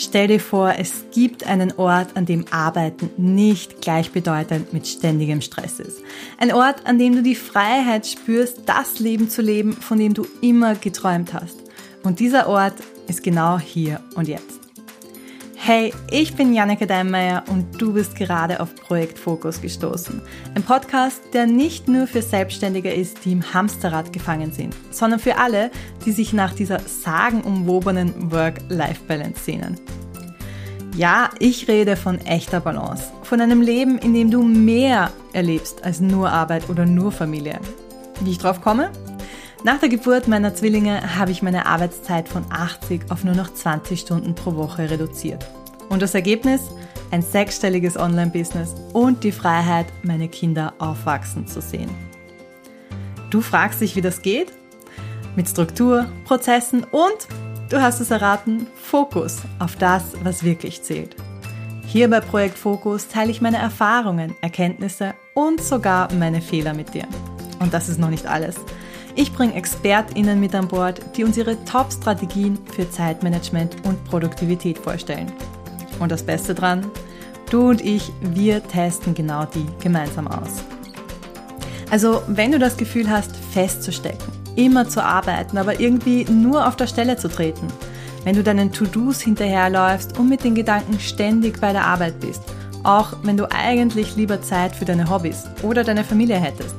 Stell dir vor, es gibt einen Ort, an dem Arbeiten nicht gleichbedeutend mit ständigem Stress ist. Ein Ort, an dem du die Freiheit spürst, das Leben zu leben, von dem du immer geträumt hast. Und dieser Ort ist genau hier und jetzt. Hey, ich bin Janneke Deinmeier und du bist gerade auf Projekt Fokus gestoßen. Ein Podcast, der nicht nur für Selbstständige ist, die im Hamsterrad gefangen sind, sondern für alle, die sich nach dieser sagenumwobenen Work-Life-Balance sehnen. Ja, ich rede von echter Balance, von einem Leben, in dem du mehr erlebst als nur Arbeit oder nur Familie. Wie ich drauf komme? Nach der Geburt meiner Zwillinge habe ich meine Arbeitszeit von 80 auf nur noch 20 Stunden pro Woche reduziert. Und das Ergebnis? Ein sechsstelliges Online-Business und die Freiheit, meine Kinder aufwachsen zu sehen. Du fragst dich, wie das geht? Mit Struktur, Prozessen und, du hast es erraten, Fokus auf das, was wirklich zählt. Hier bei Projekt Fokus teile ich meine Erfahrungen, Erkenntnisse und sogar meine Fehler mit dir. Und das ist noch nicht alles. Ich bringe ExpertInnen mit an Bord, die uns ihre Top-Strategien für Zeitmanagement und Produktivität vorstellen. Und das Beste dran, du und ich, wir testen genau die gemeinsam aus. Also, wenn du das Gefühl hast, festzustecken, immer zu arbeiten, aber irgendwie nur auf der Stelle zu treten, wenn du deinen To-Dos hinterherläufst und mit den Gedanken ständig bei der Arbeit bist, auch wenn du eigentlich lieber Zeit für deine Hobbys oder deine Familie hättest,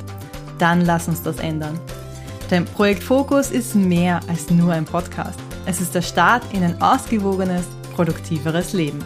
dann lass uns das ändern. Denn Projekt Fokus ist mehr als nur ein Podcast. Es ist der Start in ein ausgewogenes, produktiveres Leben.